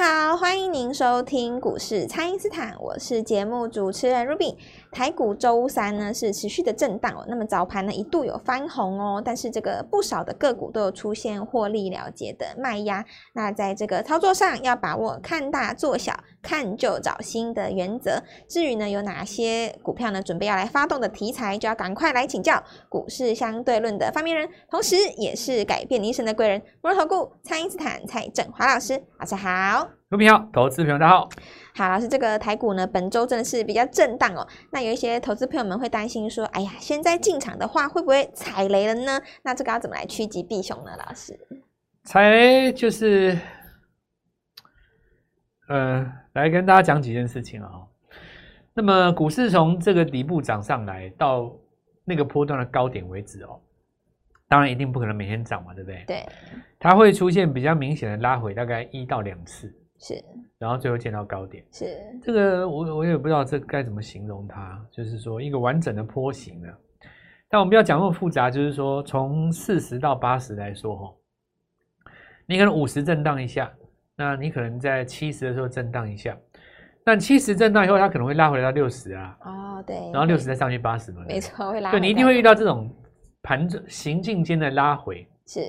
好，欢迎您收听股市蔡因斯坦，我是节目主持人 Ruby。台股周三呢是持续的震荡哦，那么早盘呢一度有翻红哦，但是这个不少的个股都有出现获利了结的卖压。那在这个操作上要把握看大做小，看旧找新的原则。至于呢有哪些股票呢准备要来发动的题材，就要赶快来请教股市相对论的发明人，同时也是改变你一生的贵人——摩尔投顾蔡因斯坦蔡振华老师，老师好。股票好，投资朋友大家好。好，老师，这个台股呢，本周真的是比较震荡哦。那有一些投资朋友们会担心说，哎呀，现在进场的话，会不会踩雷了呢？那这个要怎么来趋吉避凶呢？老师，踩雷就是，呃，来跟大家讲几件事情啊、哦。那么股市从这个底部涨上来到那个波段的高点为止哦，当然一定不可能每天涨嘛，对不对？对，它会出现比较明显的拉回，大概一到两次。是，然后最后见到高点，是这个我我也不知道这该怎么形容它，就是说一个完整的坡形呢。但我们不要讲那么复杂，就是说从四十到八十来说哈，你可能五十震荡一下，那你可能在七十的时候震荡一下，但七十震荡以后，它可能会拉回来到六十啊。哦，对，然后六十再上去八十嘛，没错，会拉。对，你一定会遇到这种盘整行进间的拉回。是。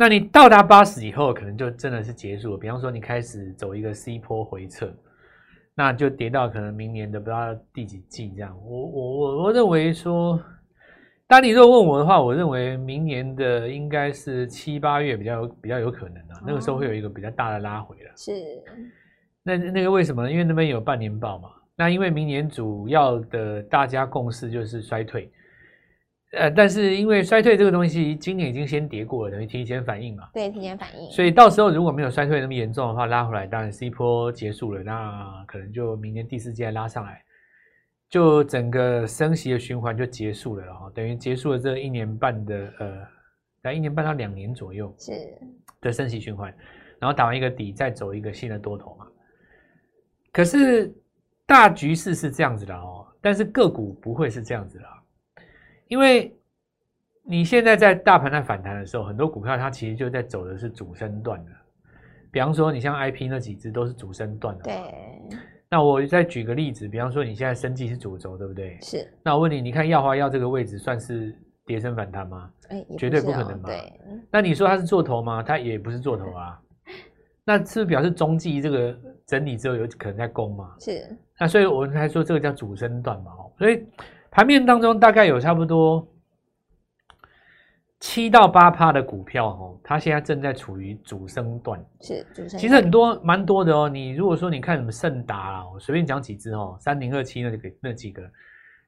那你到达八十以后，可能就真的是结束了。比方说，你开始走一个 C 坡回撤，那就跌到可能明年的不知道第几季这样。我我我我认为说，当你如果问我的话，我认为明年的应该是七八月比较有比较有可能啊，那个时候会有一个比较大的拉回了。是。那那个为什么呢？因为那边有半年报嘛。那因为明年主要的大家共识就是衰退。呃，但是因为衰退这个东西，今年已经先跌过了，等于提前反应嘛。对，提前反应。所以到时候如果没有衰退那么严重的话，拉回来，当然 C 波结束了，那可能就明年第四季再拉上来，就整个升息的循环就结束了哈，等于结束了这一年半的呃，在一年半到两年左右是的升息循环，然后打完一个底，再走一个新的多头嘛。可是大局势是这样子的哦，但是个股不会是这样子的。因为你现在在大盘在反弹的时候，很多股票它其实就在走的是主升段的。比方说，你像 IP 那几只都是主升段的。对。那我再举个例子，比方说你现在生技是主轴，对不对？是。那我问你，你看耀华药这个位置算是跌升反弹吗？哎，绝对不可能嘛。对。那你说它是做头吗？它也不是做头啊。那是不是表示中继这个整理之后有可能在攻嘛？是。那所以我们才说这个叫主升段嘛。所以。盘面当中大概有差不多七到八趴的股票，哦，它现在正在处于主升段。是主升。其实很多蛮多的哦。你如果说你看什么盛达啊，我随便讲几只哦，三零二七那个那几个，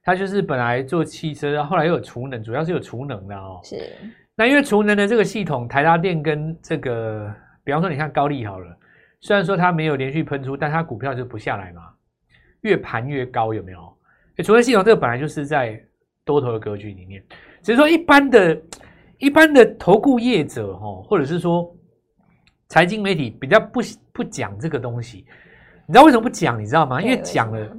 它就是本来做汽车，后来又有储能，主要是有储能的哦。是。那因为储能的这个系统，台达电跟这个，比方说你看高利好了，虽然说它没有连续喷出，但它股票就不下来嘛，越盘越高，有没有？储能系统这个本来就是在多头的格局里面，只是说一般的、一般的投顾业者哈，或者是说财经媒体比较不不讲这个东西。你知道为什么不讲？你知道吗？因为讲了，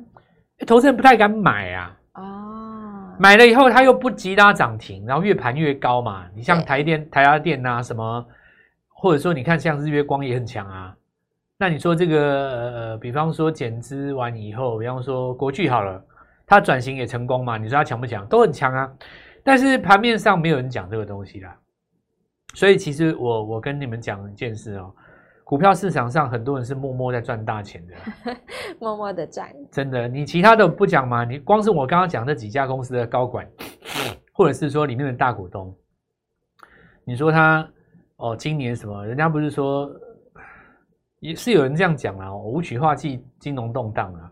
投资人不太敢买啊。哦。买了以后，他又不急拉涨停，然后越盘越高嘛。你像台电、台达电呐，什么，或者说你看像日月光也很强啊。那你说这个呃，比方说减资完以后，比方说国巨好了。它转型也成功嘛？你说它强不强？都很强啊！但是盘面上没有人讲这个东西啦。所以其实我我跟你们讲一件事哦，股票市场上很多人是默默在赚大钱的，默默的赚。真的，你其他的不讲嘛？你光是我刚刚讲这几家公司的高管，或者是说里面的大股东，你说他哦，今年什么？人家不是说也是有人这样讲啊？武曲化忌，金融动荡啊。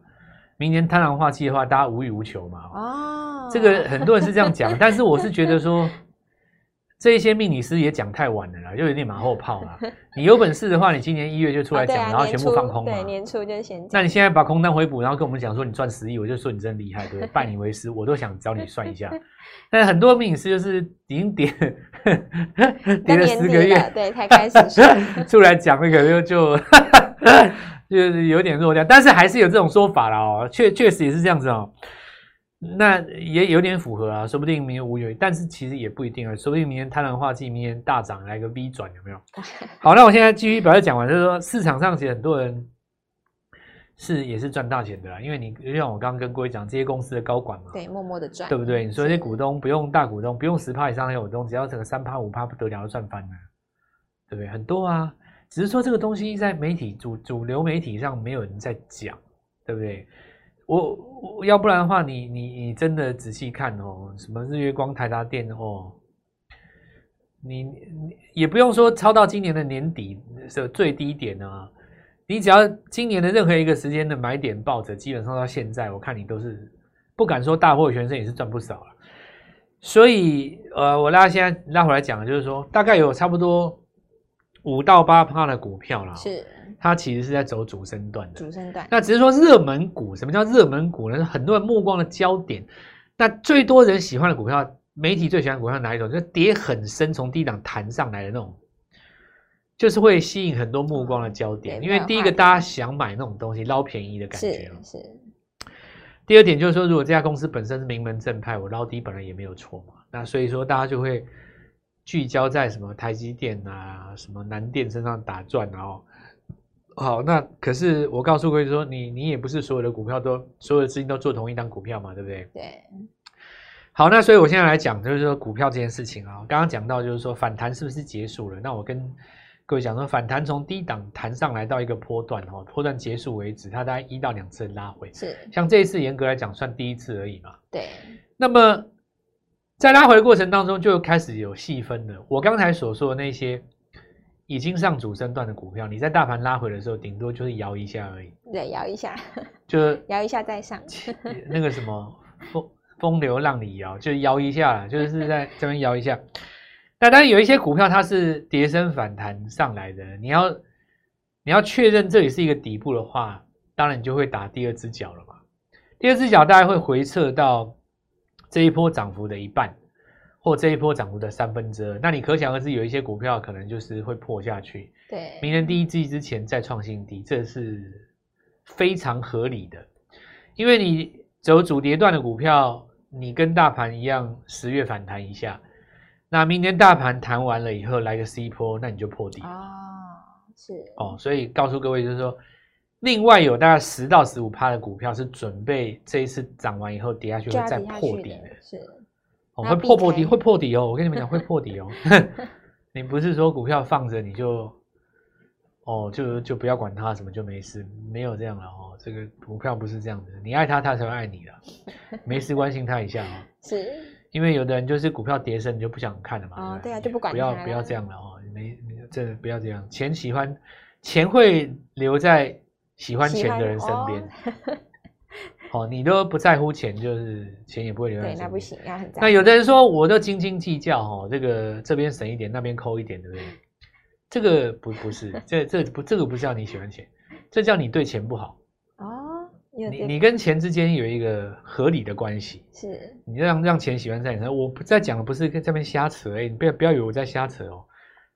明年贪婪化气的话，大家无欲无求嘛。哦，这个很多人是这样讲，但是我是觉得说，这一些命理师也讲太晚了啦，就有点马后炮啦。你有本事的话，你今年一月就出来讲，然后全部放空嘛。对，年初就先讲。那你现在把空单回补，然后跟我们讲说你赚十亿，我就说你真厉害，对不对？拜你为师，我都想找你算一下。但很多命理师就是已经跌跌 了十个月，对，才开始出来讲那个就就。就是有点弱掉，但是还是有这种说法了哦，确确实也是这样子哦。那也有点符合啊，说不定明年无有，但是其实也不一定啊，说不定明年贪婪化剂明年大涨来个 V 转有没有？好，那我现在继续把它讲完，就是说市场上其实很多人是也是赚大钱的啦，因为你就像我刚刚跟各位讲，这些公司的高管嘛，对，默默的赚，对不对？你说这些股东不用大股东，不用十趴以上的股东，只要整个三趴五趴不得了，就赚翻了，对不对？很多啊，只是说这个东西在媒体主主流媒体上没有人在讲，对不对？我要不然的话你，你你真的仔细看哦，什么日月光、台达电哦，你也不用说抄到今年的年底是最低点啊，你只要今年的任何一个时间的买点抱着，基本上到现在，我看你都是不敢说大获全胜，也是赚不少了。所以呃，我拉现在拉回来讲，就是说大概有差不多五到八趴的股票啦，是。它其实是在走主升段的，主升段。那只是说热门股，什么叫热门股呢？很多人目光的焦点。那最多人喜欢的股票，媒体最喜欢的股票哪一种？就是跌很深，从低档弹上来的那种，就是会吸引很多目光的焦点。因为第一个，大家想买那种东西，捞便宜的感觉。是。是。第二点就是说，如果这家公司本身是名门正派，我捞低本来也没有错嘛。那所以说，大家就会聚焦在什么台积电啊、什么南电身上打转，然后。好，那可是我告诉各位说，你你也不是所有的股票都所有的资金都做同一档股票嘛，对不对？对。好，那所以我现在来讲，就是说股票这件事情啊，刚刚讲到就是说反弹是不是结束了？那我跟各位讲说，反弹从低档弹上来到一个波段哦，波段结束为止，它大概一到两次拉回。是。像这一次严格来讲算第一次而已嘛。对。那么在拉回的过程当中，就开始有细分了。我刚才所说的那些。已经上主升段的股票，你在大盘拉回的时候，顶多就是摇一下而已。对，摇一下，就 摇一下再上。那个什么风风流让你摇，就摇一下，就是在这边摇一下。那当然有一些股票它是跌升反弹上来的，你要你要确认这里是一个底部的话，当然你就会打第二只脚了嘛。第二只脚大概会回撤到这一波涨幅的一半。或这一波涨幅的三分之二，那你可想而知，有一些股票可能就是会破下去。对，明年第一季之前再创新低，这是非常合理的。因为你走主跌段的股票，你跟大盘一样，十月反弹一下，那明年大盘弹完了以后来个 C 波，那你就破底哦，是哦，所以告诉各位就是说，另外有大概十到十五趴的股票是准备这一次涨完以后跌下去会再破底的，是。会破破底，会破底哦！我跟你们讲，会破底哦。你不是说股票放着你就哦，就就不要管它，什么就没事，没有这样了哦。这个股票不是这样的，你爱它，它才会爱你的。没事，关心它一下哦。是，因为有的人就是股票跌升，你就不想看了嘛。哦，对啊，就不管。不要不要这样了哦，没没这不要这样。钱喜欢钱会留在喜欢钱的人身边。哦，你都不在乎钱，就是钱也不会留在。对，那不行，要很在乎。那有的人说，我都斤斤计较，哦，这个这边省一点，那边抠一点，对不对？这个不不是，这这不这个不叫你喜欢钱，这叫你对钱不好。哦，你你跟钱之间有一个合理的关系，是你让让钱喜欢在你身上。我不在讲的不是跟这边瞎扯，哎，你不要不要以为我在瞎扯哦，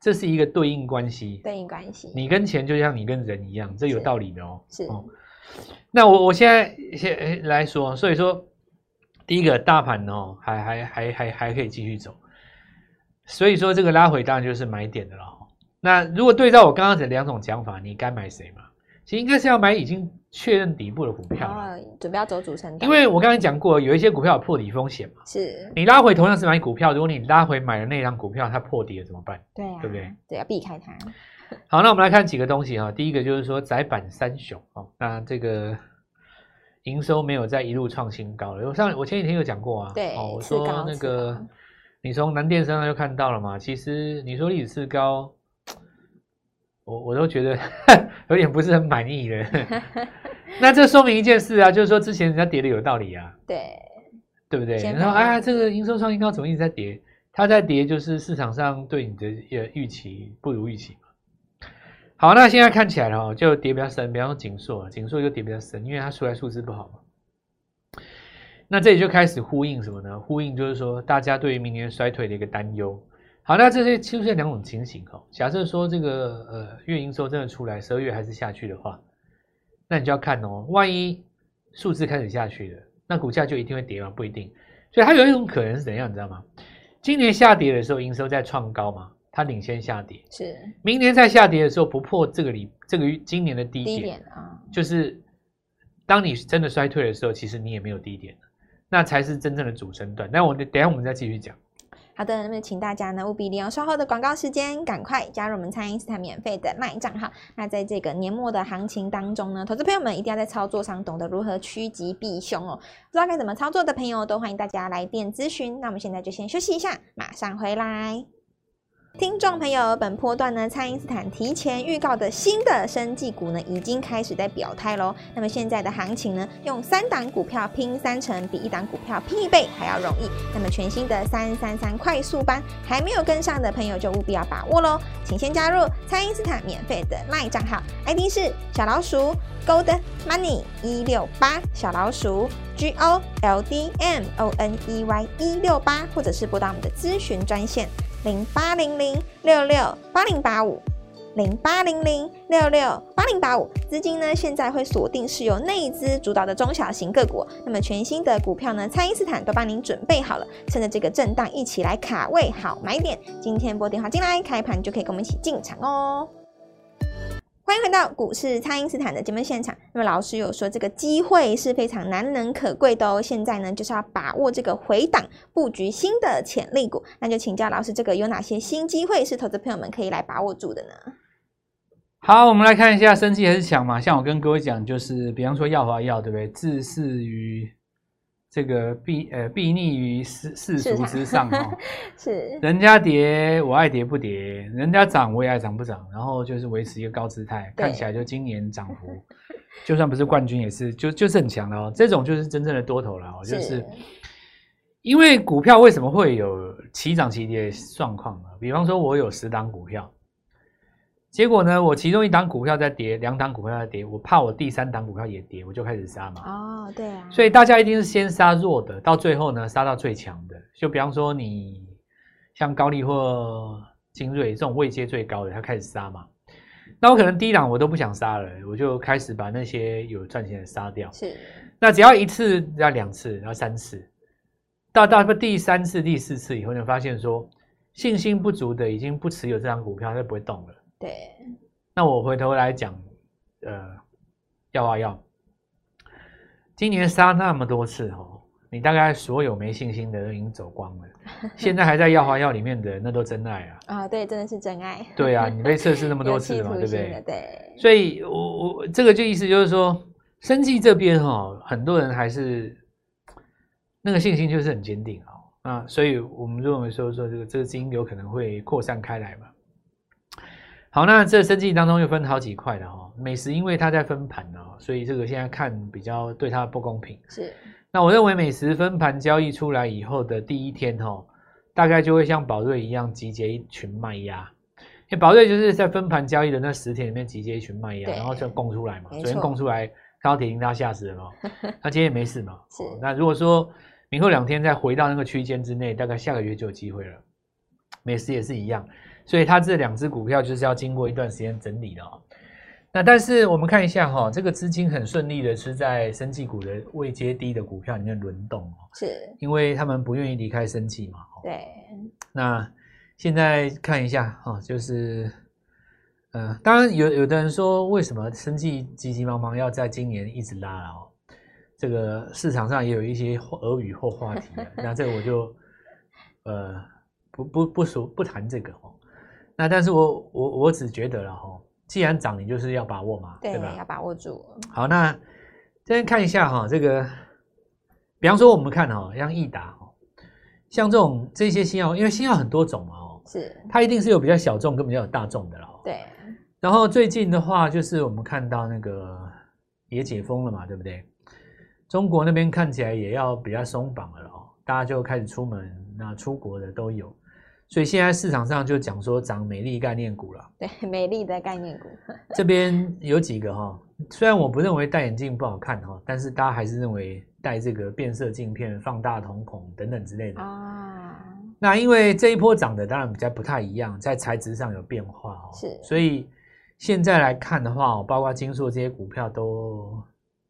这是一个对应关系。对应关系，你跟钱就像你跟人一样，这有道理的哦。是。哦那我我现在先来说，所以说第一个大盘哦，还还还还还可以继续走，所以说这个拉回当然就是买点的了。那如果对照我刚刚这两种讲法，你该买谁嘛？其实应该是要买已经确认底部的股票，哦，准备要走主升。因为我刚才讲过，有一些股票有破底风险嘛。是。你拉回同样是买股票，如果你拉回买的那张股票它破底了怎么办？对啊，对不对？对，要避开它。好，那我们来看几个东西哈。第一个就是说窄板三雄哦，那这个营收没有再一路创新高了。我上我前几天有讲过啊，对，哦，我说那个你从南电身上就看到了嘛。其实你说历史次高，我我都觉得 有点不是很满意的。那这说明一件事啊，就是说之前人家跌的有道理啊，对，对不对？然后哎呀，这个营收创新高怎么一直在跌？它在跌就是市场上对你的呃预期不如预期嘛。好，那现在看起来哦，就跌比较深，比方说景硕，景硕就跌比较深，因为它出来数字不好嘛。那这里就开始呼应什么呢？呼应就是说，大家对于明年衰退的一个担忧。好，那这些出现两种情形哦。假设说这个呃月营收真的出来，十二月还是下去的话，那你就要看哦，万一数字开始下去了，那股价就一定会跌吗？不一定。所以它有一种可能是怎样，你知道吗？今年下跌的时候，营收在创高嘛，它领先下跌。是。明年在下跌的时候不破这个里这个今年的低点，低点啊，就是当你真的衰退的时候，其实你也没有低点，那才是真正的主升段。那我等下我们再继续讲。好的，那么请大家呢务必利用稍后的广告时间，赶快加入我们蔡因斯坦免费的卖账号。那在这个年末的行情当中呢，投资朋友们一定要在操作上懂得如何趋吉避凶哦。不知道该怎么操作的朋友，都欢迎大家来电咨询。那我们现在就先休息一下，马上回来。听众朋友，本波段呢，蔡因斯坦提前预告的新的生技股呢，已经开始在表态喽。那么现在的行情呢，用三档股票拼三成，比一档股票拼一倍还要容易。那么全新的三三三快速班，还没有跟上的朋友就务必要把握喽。请先加入蔡因斯坦免费的 LINE 账号，ID 是小老鼠 Gold Money 一六八，小老鼠 G O L D M O N E Y 一六八，或者是拨打我们的咨询专线。零八零零六六八零八五，零八零零六六八零八五，资金呢现在会锁定是由内资主导的中小型个股，那么全新的股票呢，蔡因斯坦都帮您准备好了，趁着这个震荡一起来卡位好买点，今天拨电话进来，开盘就可以跟我们一起进场哦。欢迎回到股市，蔡因斯坦的节目现场。那么老师有说，这个机会是非常难能可贵的哦。现在呢，就是要把握这个回档布局新的潜力股。那就请教老师，这个有哪些新机会是投资朋友们可以来把握住的呢？好，我们来看一下，生气还是强嘛？像我跟各位讲，就是比方说药华药，对不对？自恃于。这个避呃避逆于世世俗之上 哈，是人家跌我爱跌不跌，人家涨我也爱涨不涨，然后就是维持一个高姿态，看起来就今年涨幅就算不是冠军也是就就是很强的哦，这种就是真正的多头了哦，就是因为股票为什么会有起涨起跌的状况呢？比方说我有十档股票。结果呢，我其中一档股票在跌，两档股票在跌，我怕我第三档股票也跌，我就开始杀嘛。哦，对啊。所以大家一定是先杀弱的，到最后呢，杀到最强的。就比方说你像高力或精锐这种位阶最高的，他开始杀嘛。那我可能第一档我都不想杀了，我就开始把那些有赚钱的杀掉。是。那只要一次，要两次，然后三次，到到第三次、第四次以后，就发现说信心不足的已经不持有这张股票，它就不会动了。对，那我回头来讲，呃，要啊要，今年杀那么多次哦，你大概所有没信心的都已经走光了，现在还在药花药里面的那都真爱啊！啊，对，真的是真爱。对啊，你被测试那么多次嘛，对不对？对。所以我我这个就意思就是说，生计这边哈、哦，很多人还是那个信心就是很坚定哦。啊，所以我们认为说说这个这个基因有可能会扩散开来嘛。好，那这生计当中又分好几块的哈。美食因为它在分盘哦，所以这个现在看比较对它不公平。是，那我认为美食分盘交易出来以后的第一天哈，大概就会像宝瑞一样集结一群卖压。因为宝瑞就是在分盘交易的那十天里面集结一群卖压，然后就供出来嘛。昨天供出来，看到跌停，大家吓死了嘛。那今天也没事嘛。是。那如果说明后两天再回到那个区间之内，大概下个月就有机会了。美食也是一样。所以它这两只股票就是要经过一段时间整理的哦。那但是我们看一下哈，这个资金很顺利的是在生技股的未接低的股票里面轮动哦，是因为他们不愿意离开生技嘛。对。那现在看一下哈，就是，呃，当然有有的人说，为什么生技急急忙忙要在今年一直拉了哦？这个市场上也有一些俄语或话题，那这个我就呃不不不说不谈这个哦。那但是我我我只觉得了哈，既然涨，你就是要把握嘛，对，对吧？要把握住。好，那这边看一下哈，这个，比方说我们看哈，像益达哈，像这种这些新药，因为新药很多种嘛哦，是它一定是有比较小众跟比较有大众的了。对。然后最近的话，就是我们看到那个也解封了嘛，对不对？中国那边看起来也要比较松绑了哦，大家就开始出门，那出国的都有。所以现在市场上就讲说涨美丽概念股了。对，美丽的概念股。这边有几个哈，虽然我不认为戴眼镜不好看哈，但是大家还是认为戴这个变色镜片、放大瞳孔等等之类的啊。那因为这一波涨的当然比较不太一样，在材质上有变化哦。是。所以现在来看的话，哦包括金硕这些股票都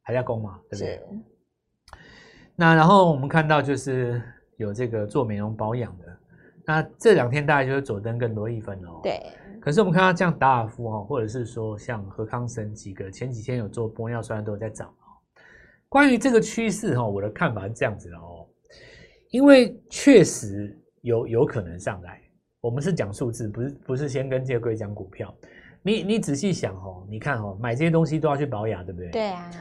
还在攻嘛，对不对？那然后我们看到就是有这个做美容保养的，那这两天大概就是佐登跟罗意芬哦。对。可是我们看到像达尔夫哦，或者是说像和康生几个前几天有做玻尿酸都在涨。关于这个趋势哈，我的看法是这样子的哦，因为确实有有可能上来。我们是讲数字，不是不是先跟这个贵讲股票。你你仔细想哦，你看哦，买这些东西都要去保养，对不对？对啊。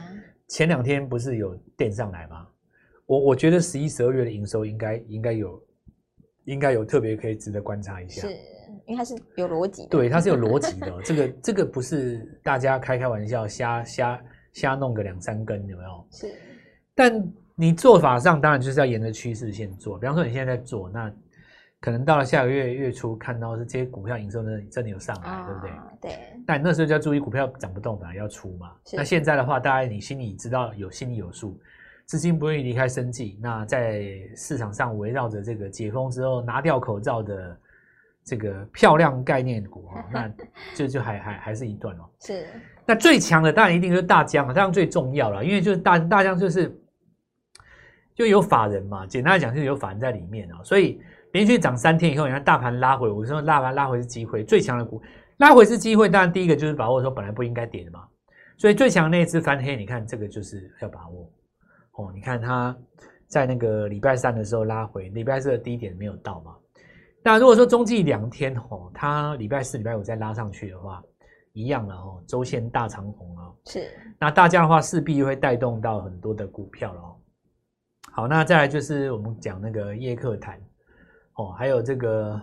前两天不是有垫上来吗？我我觉得十一、十二月的营收应该应该有，应该有特别可以值得观察一下。是，因为它是有逻辑的。对，它是有逻辑的。这个这个不是大家开开玩笑，瞎瞎瞎弄个两三根，有没有？是。但你做法上当然就是要沿着趋势线做。比方说你现在在做那。可能到了下个月月初，看到是这些股票营收呢真的有上来，哦、对不对？对。但那时候就要注意股票涨不动，反而要出嘛。那现在的话，大概你心里知道有心里有数，资金不愿意离开生计。那在市场上围绕着这个解封之后拿掉口罩的这个漂亮概念股，那这就，就还还还是一段哦。是。那最强的当然一定就是大疆啊，大疆最重要了，因为就是大大疆就是就有法人嘛，简单来讲就是有法人在里面啊，所以。连续涨三天以后，你看大盘拉回，我说大盘拉回是机会，最强的股拉回是机会。当然，第一个就是把握说本来不应该跌的嘛，所以最强那一次翻黑，你看这个就是要把握哦。你看它在那个礼拜三的时候拉回，礼拜四的低点没有到嘛。那如果说中继两天哦，它礼拜四、礼拜五再拉上去的话，一样了哦，周线大长红啊。是。那大家的话势必会带动到很多的股票了哦。好，那再来就是我们讲那个叶克坦。哦，还有这个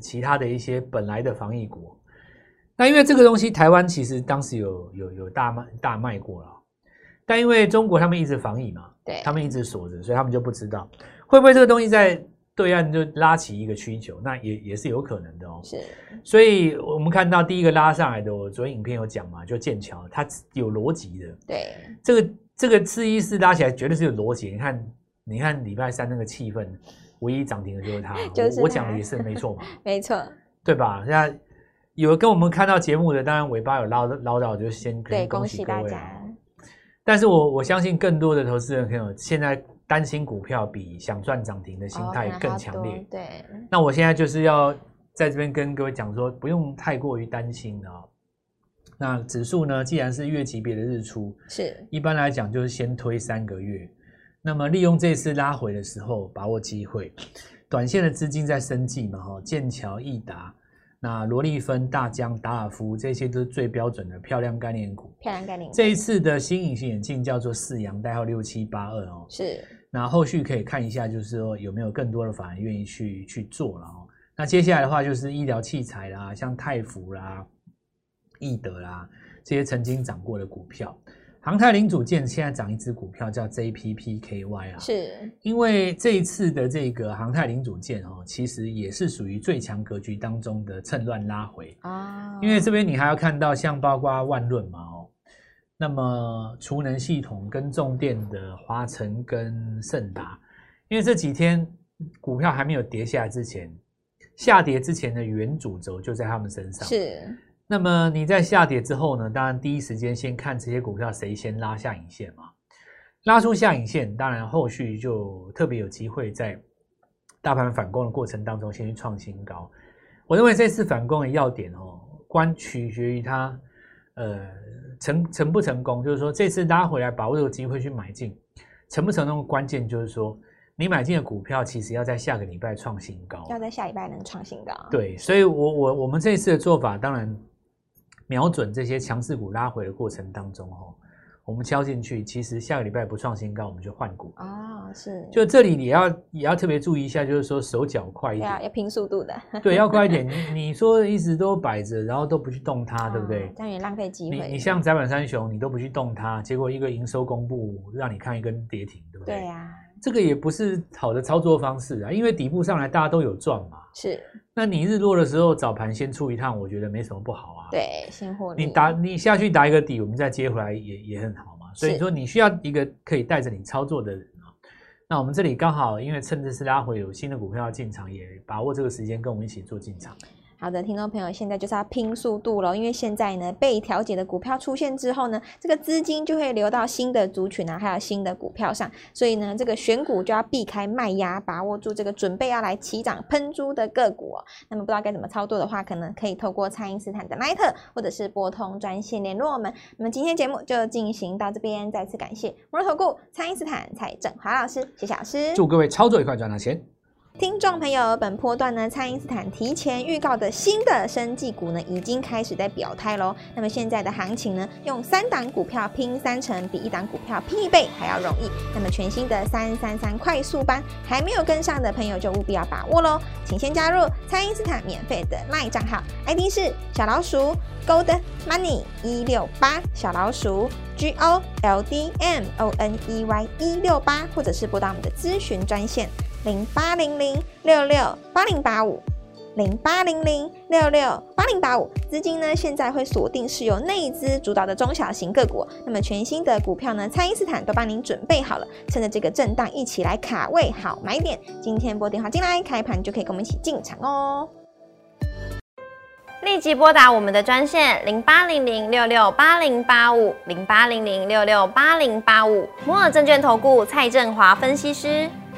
其他的一些本来的防疫股，那因为这个东西台湾其实当时有有有大卖大卖过了，但因为中国他们一直防疫嘛，对，他们一直锁着，所以他们就不知道会不会这个东西在对岸就拉起一个需求，那也也是有可能的哦。是，所以我们看到第一个拉上来的，我昨天影片有讲嘛，就剑桥，它有逻辑的。对，这个这个次一四拉起来绝对是有逻辑。你看，你看礼拜三那个气氛。唯一涨停的就是它，就是我讲的也是没错嘛，没错，对吧？那有跟我们看到节目的，当然尾巴有捞捞到，就先可以恭喜各位。但是我我相信更多的投资人朋友现在担心股票比想赚涨停的心态更强烈。对，那我现在就是要在这边跟各位讲说，不用太过于担心啊。那指数呢，既然是月级别的日出，是一般来讲就是先推三个月。那么利用这次拉回的时候，把握机会，短线的资金在生计嘛，哈，剑桥、易达、那罗丽芬、大疆、达尔夫，这些都是最标准的漂亮概念股。漂亮概念股。这一次的新隐形眼镜叫做四阳，代号六七八二哦。是。那后续可以看一下，就是说有没有更多的法人愿意去去做了哦。那接下来的话就是医疗器材啦，像泰福啦、易德啦这些曾经涨过的股票。航太零组件现在涨一只股票叫 JPPKY 啊，是因为这一次的这个航太零组件哦，其实也是属于最强格局当中的趁乱拉回啊。因为这边你还要看到像包括万润嘛哦，那么储能系统跟重电的华晨跟盛达，因为这几天股票还没有跌下来之前，下跌之前的原主轴就在他们身上是。那么你在下跌之后呢？当然第一时间先看这些股票谁先拉下影线嘛，拉出下影线，当然后续就特别有机会在大盘反攻的过程当中先去创新高。我认为这次反攻的要点哦，关取决于它呃成成不成功，就是说这次拉回来把握这个机会去买进，成不成功的关键就是说。你买进的股票，其实要在下个礼拜创新高，要在下礼拜能创新高。对，所以我我我们这一次的做法，当然瞄准这些强势股拉回的过程当中，哈，我们敲进去，其实下个礼拜不创新高，我们就换股啊、哦。是，就这里你要也要特别注意一下，就是说手脚快一点，要，要拼速度的。对，要快一点。你你说一直都摆着，然后都不去动它，哦、对不对？这样也浪费机会。你你像载板三雄，你都不去动它，结果一个营收公布，让你看一根跌停，对不对？对呀、啊。这个也不是好的操作方式啊，因为底部上来大家都有赚嘛。是，那你日落的时候早盘先出一趟，我觉得没什么不好啊。对，先获利。你打你下去打一个底，我们再接回来也也很好嘛。所以说你需要一个可以带着你操作的人啊。那我们这里刚好因为趁这次拉回有新的股票要进场，也把握这个时间跟我们一起做进场。好的，听众朋友，现在就是要拼速度了，因为现在呢，被调节的股票出现之后呢，这个资金就会流到新的族群啊，还有新的股票上，所以呢，这个选股就要避开卖压，把握住这个准备要来起涨喷出的个股。那么不知道该怎么操作的话，可能可以透过蔡因斯坦的 l i t 或者是拨通专线联络我们。那么今天节目就进行到这边，再次感谢摩尔投顾蔡因斯坦蔡正华老师，谢谢老师，祝各位操作愉快，赚到钱。听众朋友，本波段呢，蔡因斯坦提前预告的新的生技股呢，已经开始在表态喽。那么现在的行情呢，用三档股票拼三成，比一档股票拼一倍还要容易。那么全新的三三三快速班，还没有跟上的朋友就务必要把握喽。请先加入蔡因斯坦免费的 LINE 账号，ID 是小老鼠 Gold Money 一六八，小老鼠 G O L D M O N E Y 一六八，或者是拨打我们的咨询专线。零八零零六六八零八五，零八零零六六八零八五，资金呢现在会锁定是由内资主导的中小型个股，那么全新的股票呢，蔡因斯坦都帮您准备好了，趁着这个震荡一起来卡位好买点。今天拨电话进来，开盘就可以跟我们一起进场哦。立即拨打我们的专线零八零零六六八零八五，零八零零六六八零八五，摩尔证券投顾蔡振华分析师。